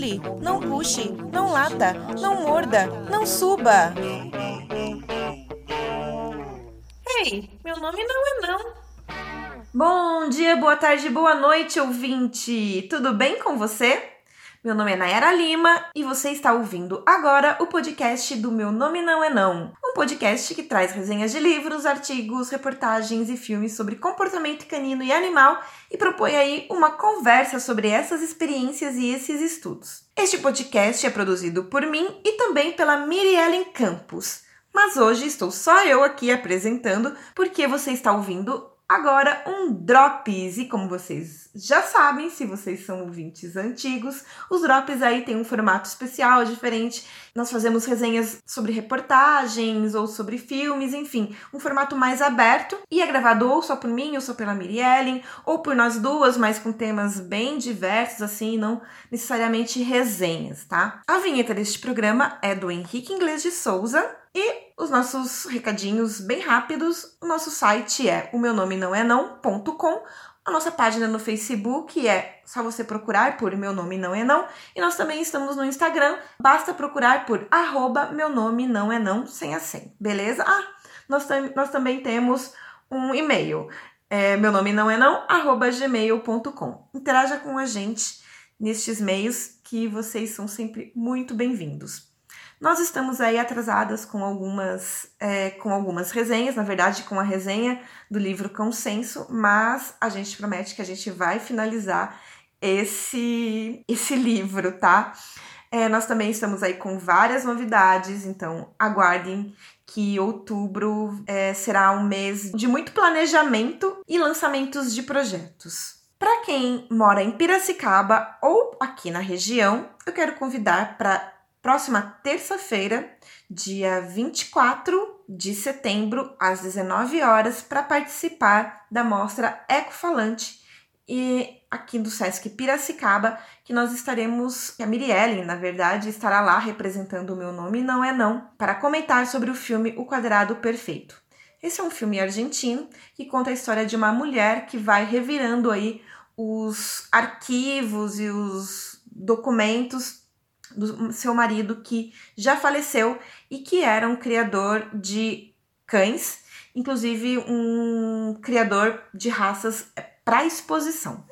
pule, não puxe, não lata, não morda, não suba. Ei, meu nome não é não. Bom dia, boa tarde, boa noite, ouvinte! Tudo bem com você? Meu nome é Nayara Lima e você está ouvindo agora o podcast do Meu Nome Não É Não. Um podcast que traz resenhas de livros, artigos, reportagens e filmes sobre comportamento canino e animal e propõe aí uma conversa sobre essas experiências e esses estudos. Este podcast é produzido por mim e também pela Miriellen Campos. Mas hoje estou só eu aqui apresentando porque você está ouvindo Agora, um Drops, e como vocês já sabem, se vocês são ouvintes antigos, os Drops aí tem um formato especial, diferente. Nós fazemos resenhas sobre reportagens ou sobre filmes, enfim, um formato mais aberto e é gravado ou só por mim, ou só pela Miriellen, ou por nós duas, mas com temas bem diversos, assim, não necessariamente resenhas, tá? A vinheta deste programa é do Henrique Inglês de Souza, e os nossos recadinhos bem rápidos. O nosso site é o meu nome não é não.com. A nossa página no Facebook é só você procurar por Meu Nome Não É Não. E nós também estamos no Instagram, basta procurar por arroba Meu Nome Não É Não, sem a sem, beleza? Ah, nós, nós também temos um e-mail, é, meu nome não é não, arroba gmail.com. Interaja com a gente nestes meios que vocês são sempre muito bem-vindos. Nós estamos aí atrasadas com algumas, é, com algumas resenhas, na verdade, com a resenha do livro Consenso, mas a gente promete que a gente vai finalizar esse, esse livro, tá? É, nós também estamos aí com várias novidades, então aguardem que outubro é, será um mês de muito planejamento e lançamentos de projetos. Para quem mora em Piracicaba ou aqui na região, eu quero convidar para próxima terça-feira, dia 24 de setembro, às 19 horas, para participar da mostra Ecofalante e aqui do Sesc Piracicaba, que nós estaremos, a Mirielle, na verdade, estará lá representando o meu nome Não é Não, para comentar sobre o filme O Quadrado Perfeito. Esse é um filme argentino que conta a história de uma mulher que vai revirando aí os arquivos e os documentos do seu marido que já faleceu e que era um criador de cães, inclusive um criador de raças para exposição.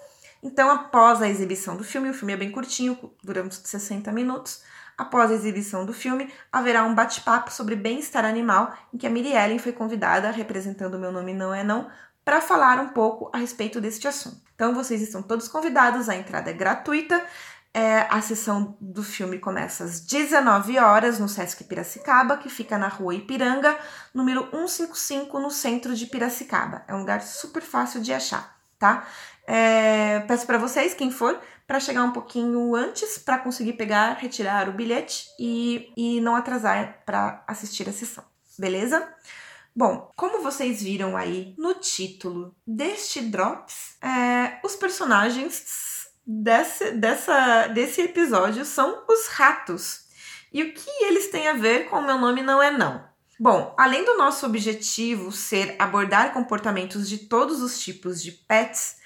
Então, após a exibição do filme, o filme é bem curtinho, dura uns 60 minutos. Após a exibição do filme, haverá um bate-papo sobre bem-estar animal, em que a Miri Ellen foi convidada, representando o meu nome não é não, para falar um pouco a respeito deste assunto. Então, vocês estão todos convidados, a entrada é gratuita. É, a sessão do filme começa às 19 horas no Sesc Piracicaba, que fica na rua Ipiranga, número 155, no centro de Piracicaba. É um lugar super fácil de achar, tá? É, peço para vocês, quem for, para chegar um pouquinho antes para conseguir pegar, retirar o bilhete e, e não atrasar para assistir a sessão, beleza? Bom, como vocês viram aí no título deste Drops, é, os personagens desse, dessa, desse episódio são os ratos. E o que eles têm a ver com o meu nome não é não. Bom, além do nosso objetivo ser abordar comportamentos de todos os tipos de pets,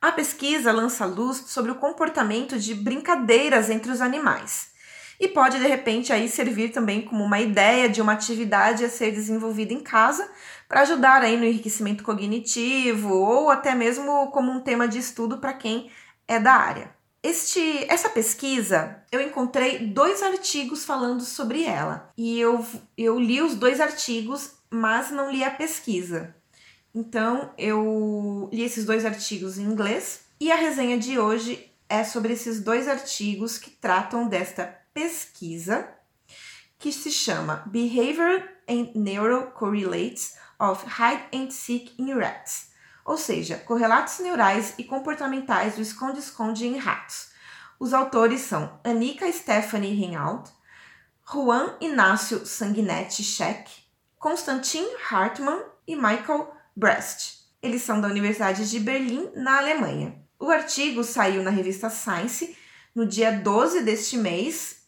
a pesquisa lança luz sobre o comportamento de brincadeiras entre os animais. E pode de repente aí servir também como uma ideia de uma atividade a ser desenvolvida em casa para ajudar aí no enriquecimento cognitivo ou até mesmo como um tema de estudo para quem é da área. Este, essa pesquisa, eu encontrei dois artigos falando sobre ela. E eu, eu li os dois artigos, mas não li a pesquisa. Então, eu li esses dois artigos em inglês. E a resenha de hoje é sobre esses dois artigos que tratam desta pesquisa, que se chama Behavior and Neural Correlates of Hide and Seek in Rats ou seja, correlatos neurais e comportamentais do esconde-esconde em ratos. Os autores são Anika Stephanie Rinaldi, Juan Inácio Sanguinetti Scheck, Konstantin Hartmann e Michael Brest. Eles são da Universidade de Berlim, na Alemanha. O artigo saiu na revista Science no dia 12 deste mês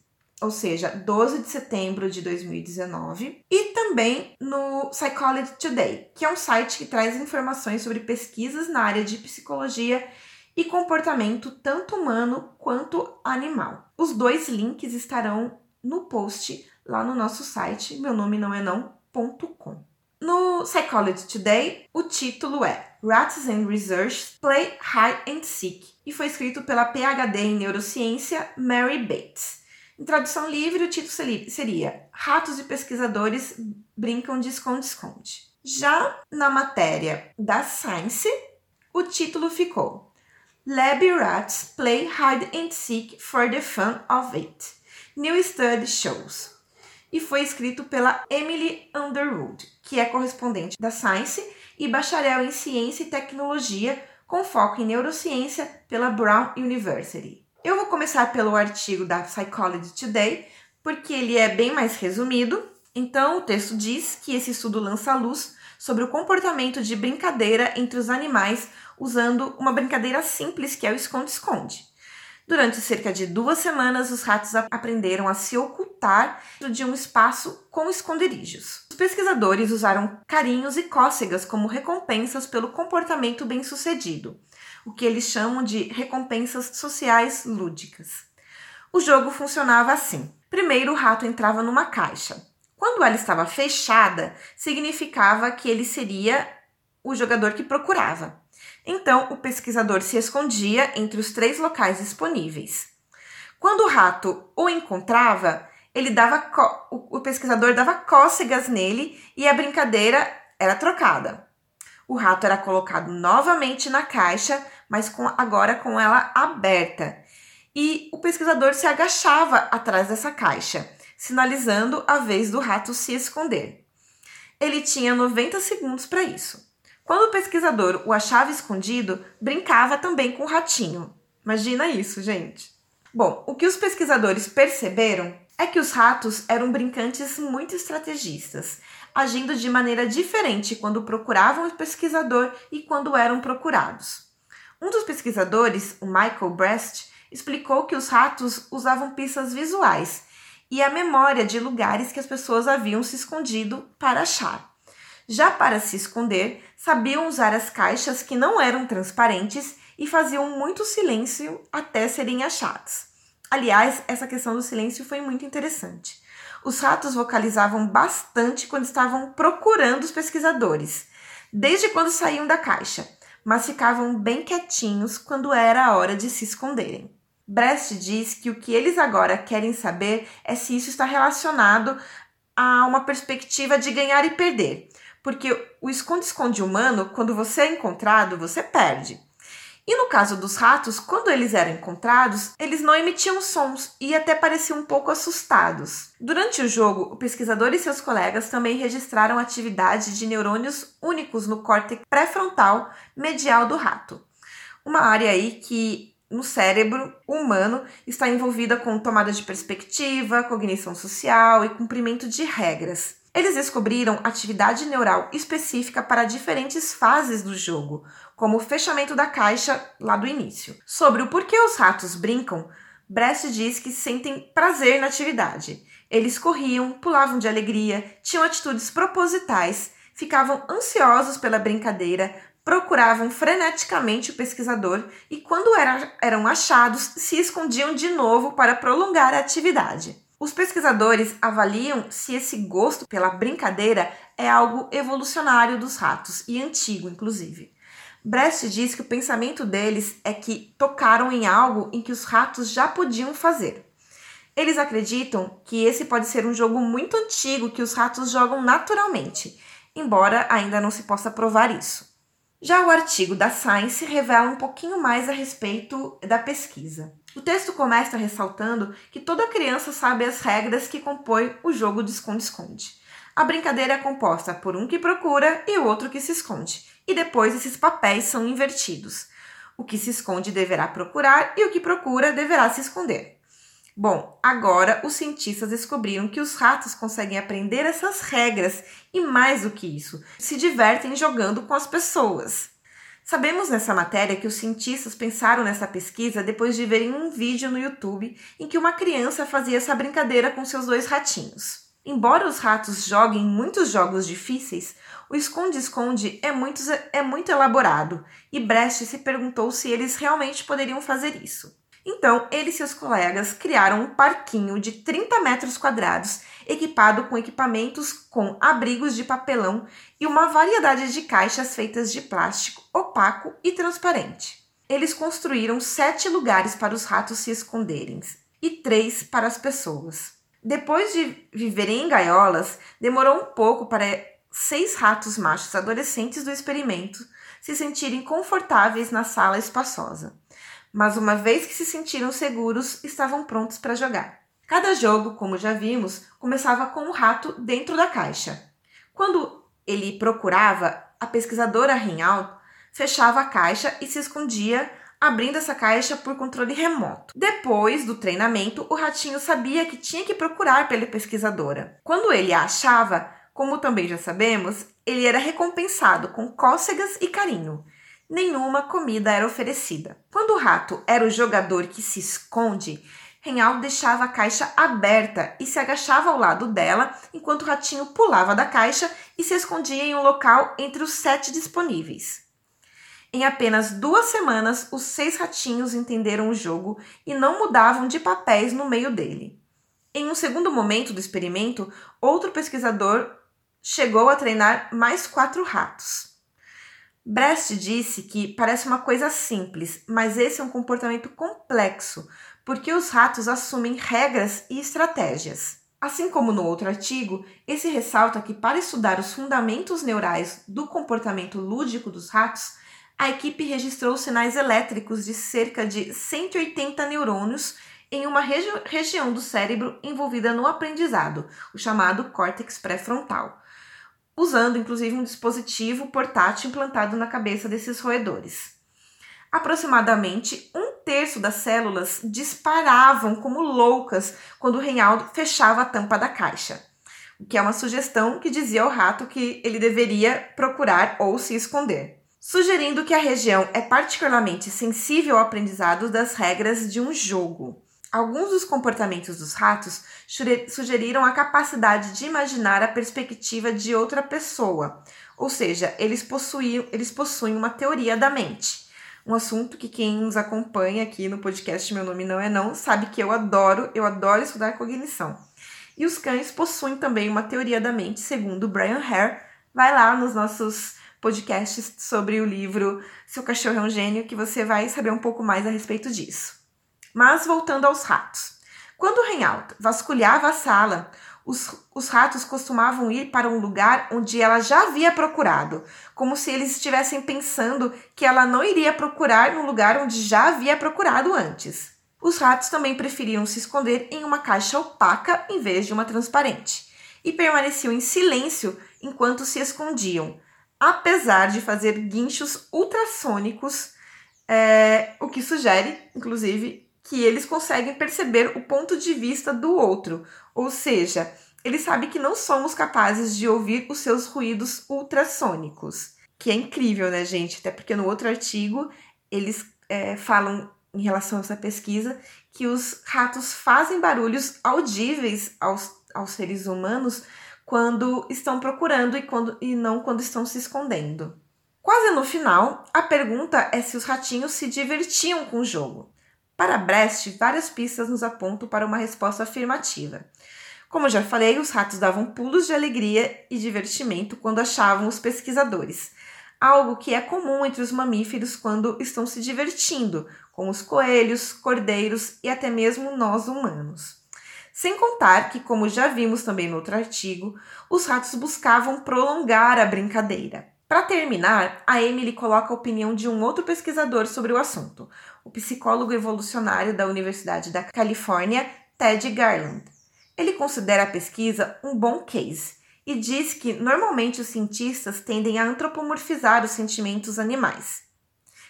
ou seja, 12 de setembro de 2019, e também no Psychology Today, que é um site que traz informações sobre pesquisas na área de psicologia e comportamento tanto humano quanto animal. Os dois links estarão no post lá no nosso site, meu nome não é não.com. No Psychology Today, o título é Rats and Research Play Hide and Seek e foi escrito pela PhD em neurociência Mary Bates. Em tradução livre, o título seria Ratos e pesquisadores brincam de esconde-esconde. Já na matéria da Science, o título ficou Lab Rats Play Hide and Seek for the Fun of It. New Study Shows. E foi escrito pela Emily Underwood, que é correspondente da Science e bacharel em Ciência e Tecnologia com foco em neurociência pela Brown University. Eu vou começar pelo artigo da Psychology Today, porque ele é bem mais resumido. Então, o texto diz que esse estudo lança luz sobre o comportamento de brincadeira entre os animais usando uma brincadeira simples que é o esconde-esconde. Durante cerca de duas semanas, os ratos aprenderam a se ocultar de um espaço com esconderijos. Os pesquisadores usaram carinhos e cócegas como recompensas pelo comportamento bem-sucedido, o que eles chamam de recompensas sociais lúdicas. O jogo funcionava assim: primeiro o rato entrava numa caixa. Quando ela estava fechada, significava que ele seria o jogador que procurava. Então, o pesquisador se escondia entre os três locais disponíveis. Quando o rato o encontrava, ele dava o pesquisador dava cócegas nele e a brincadeira era trocada. O rato era colocado novamente na caixa, mas com, agora com ela aberta. E o pesquisador se agachava atrás dessa caixa, sinalizando a vez do rato se esconder. Ele tinha 90 segundos para isso. Quando o pesquisador o achava escondido, brincava também com o ratinho. Imagina isso, gente. Bom, o que os pesquisadores perceberam é que os ratos eram brincantes muito estrategistas, agindo de maneira diferente quando procuravam o pesquisador e quando eram procurados. Um dos pesquisadores, o Michael Brest, explicou que os ratos usavam pistas visuais e a memória de lugares que as pessoas haviam se escondido para achar. Já para se esconder, sabiam usar as caixas que não eram transparentes e faziam muito silêncio até serem achados. Aliás, essa questão do silêncio foi muito interessante. Os ratos vocalizavam bastante quando estavam procurando os pesquisadores, desde quando saíam da caixa, mas ficavam bem quietinhos quando era a hora de se esconderem. Brest diz que o que eles agora querem saber é se isso está relacionado a uma perspectiva de ganhar e perder, porque o esconde-esconde humano, quando você é encontrado, você perde. E no caso dos ratos, quando eles eram encontrados, eles não emitiam sons e até pareciam um pouco assustados. Durante o jogo, o pesquisador e seus colegas também registraram atividade de neurônios únicos no córtex pré-frontal medial do rato. Uma área aí que no cérebro humano está envolvida com tomada de perspectiva, cognição social e cumprimento de regras. Eles descobriram atividade neural específica para diferentes fases do jogo, como o fechamento da caixa lá do início. Sobre o porquê os ratos brincam, Brest diz que sentem prazer na atividade. Eles corriam, pulavam de alegria, tinham atitudes propositais, ficavam ansiosos pela brincadeira, procuravam freneticamente o pesquisador e, quando era, eram achados, se escondiam de novo para prolongar a atividade. Os pesquisadores avaliam se esse gosto pela brincadeira é algo evolucionário dos ratos e antigo, inclusive. Brest diz que o pensamento deles é que tocaram em algo em que os ratos já podiam fazer. Eles acreditam que esse pode ser um jogo muito antigo que os ratos jogam naturalmente, embora ainda não se possa provar isso. Já o artigo da Science revela um pouquinho mais a respeito da pesquisa. O texto começa ressaltando que toda criança sabe as regras que compõem o jogo de esconde-esconde. A brincadeira é composta por um que procura e o outro que se esconde, e depois esses papéis são invertidos. O que se esconde deverá procurar e o que procura deverá se esconder. Bom, agora os cientistas descobriram que os ratos conseguem aprender essas regras e, mais do que isso, se divertem jogando com as pessoas. Sabemos nessa matéria que os cientistas pensaram nessa pesquisa depois de verem um vídeo no YouTube em que uma criança fazia essa brincadeira com seus dois ratinhos. Embora os ratos joguem muitos jogos difíceis, o esconde-esconde é muito, é muito elaborado e Brecht se perguntou se eles realmente poderiam fazer isso. Então, ele e seus colegas criaram um parquinho de 30 metros quadrados, equipado com equipamentos com abrigos de papelão e uma variedade de caixas feitas de plástico opaco e transparente. Eles construíram sete lugares para os ratos se esconderem e três para as pessoas. Depois de viverem em gaiolas, demorou um pouco para seis ratos machos adolescentes do experimento se sentirem confortáveis na sala espaçosa. Mas uma vez que se sentiram seguros, estavam prontos para jogar. Cada jogo, como já vimos, começava com um rato dentro da caixa. Quando ele procurava, a pesquisadora Reinaldo fechava a caixa e se escondia, abrindo essa caixa por controle remoto. Depois do treinamento, o ratinho sabia que tinha que procurar pela pesquisadora. Quando ele a achava, como também já sabemos, ele era recompensado com cócegas e carinho. Nenhuma comida era oferecida. Quando o rato era o jogador que se esconde, Reinaldo deixava a caixa aberta e se agachava ao lado dela, enquanto o ratinho pulava da caixa e se escondia em um local entre os sete disponíveis. Em apenas duas semanas, os seis ratinhos entenderam o jogo e não mudavam de papéis no meio dele. Em um segundo momento do experimento, outro pesquisador chegou a treinar mais quatro ratos. Brecht disse que parece uma coisa simples, mas esse é um comportamento complexo, porque os ratos assumem regras e estratégias. Assim como no outro artigo, esse ressalta que para estudar os fundamentos neurais do comportamento lúdico dos ratos, a equipe registrou sinais elétricos de cerca de 180 neurônios em uma regi região do cérebro envolvida no aprendizado, o chamado córtex pré-frontal usando inclusive um dispositivo portátil implantado na cabeça desses roedores. Aproximadamente um terço das células disparavam como loucas quando o Reinaldo fechava a tampa da caixa, o que é uma sugestão que dizia ao rato que ele deveria procurar ou se esconder, sugerindo que a região é particularmente sensível ao aprendizado das regras de um jogo. Alguns dos comportamentos dos ratos sugeriram a capacidade de imaginar a perspectiva de outra pessoa, ou seja, eles, possuíam, eles possuem uma teoria da mente. Um assunto que quem nos acompanha aqui no podcast Meu Nome Não É Não sabe que eu adoro, eu adoro estudar cognição. E os cães possuem também uma teoria da mente, segundo Brian Hare. Vai lá nos nossos podcasts sobre o livro Seu Cachorro é um Gênio, que você vai saber um pouco mais a respeito disso. Mas voltando aos ratos. Quando Reinaldo vasculhava a sala, os, os ratos costumavam ir para um lugar onde ela já havia procurado, como se eles estivessem pensando que ela não iria procurar no lugar onde já havia procurado antes. Os ratos também preferiam se esconder em uma caixa opaca em vez de uma transparente, e permaneciam em silêncio enquanto se escondiam, apesar de fazer guinchos ultrassônicos, é, o que sugere, inclusive, que eles conseguem perceber o ponto de vista do outro, ou seja, eles sabem que não somos capazes de ouvir os seus ruídos ultrassônicos, que é incrível, né, gente? Até porque no outro artigo eles é, falam em relação a essa pesquisa que os ratos fazem barulhos audíveis aos, aos seres humanos quando estão procurando e, quando, e não quando estão se escondendo. Quase no final, a pergunta é se os ratinhos se divertiam com o jogo. Para Brecht, várias pistas nos apontam para uma resposta afirmativa. Como já falei, os ratos davam pulos de alegria e divertimento quando achavam os pesquisadores, algo que é comum entre os mamíferos quando estão se divertindo, como os coelhos, cordeiros e até mesmo nós humanos. Sem contar que, como já vimos também no outro artigo, os ratos buscavam prolongar a brincadeira. Para terminar, a Emily coloca a opinião de um outro pesquisador sobre o assunto, o psicólogo evolucionário da Universidade da Califórnia, Ted Garland. Ele considera a pesquisa um bom case e diz que normalmente os cientistas tendem a antropomorfizar os sentimentos animais.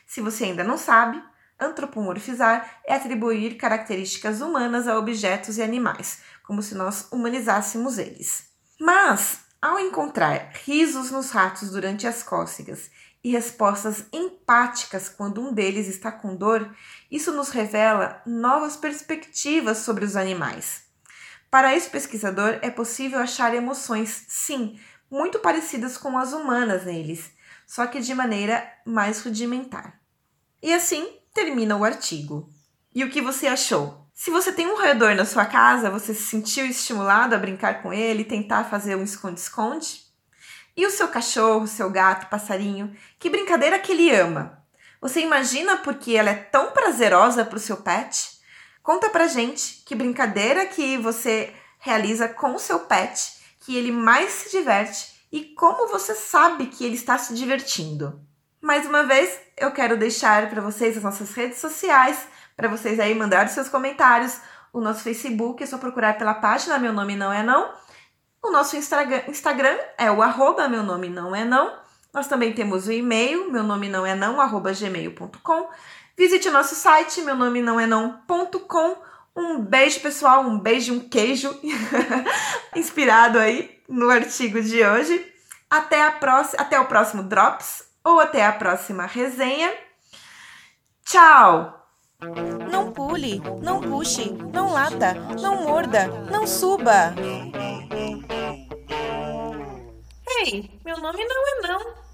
Se você ainda não sabe, antropomorfizar é atribuir características humanas a objetos e animais, como se nós humanizássemos eles. Mas ao encontrar risos nos ratos durante as cócegas e respostas empáticas quando um deles está com dor, isso nos revela novas perspectivas sobre os animais. Para esse pesquisador, é possível achar emoções, sim, muito parecidas com as humanas neles, só que de maneira mais rudimentar. E assim termina o artigo. E o que você achou? Se você tem um roedor na sua casa, você se sentiu estimulado a brincar com ele, tentar fazer um esconde-esconde? E o seu cachorro, seu gato, passarinho, que brincadeira que ele ama? Você imagina por que ela é tão prazerosa para o seu pet? Conta pra gente que brincadeira que você realiza com o seu pet, que ele mais se diverte e como você sabe que ele está se divertindo. Mais uma vez, eu quero deixar para vocês as nossas redes sociais, para vocês aí mandar os seus comentários. O nosso Facebook é só procurar pela página Meu Nome Não É Não. O nosso Instagram é o arroba Meu Nome Não É Não. Nós também temos o e-mail, meu nome não é não, arroba gmail.com. Visite o nosso site, meu nome não é não.com. Um beijo, pessoal, um beijo, um queijo, inspirado aí no artigo de hoje. Até, a próxima, até o próximo Drops ou até a próxima resenha. Tchau! Não pule, não puxe, não lata, não morda, não suba. Ei, meu nome não é não.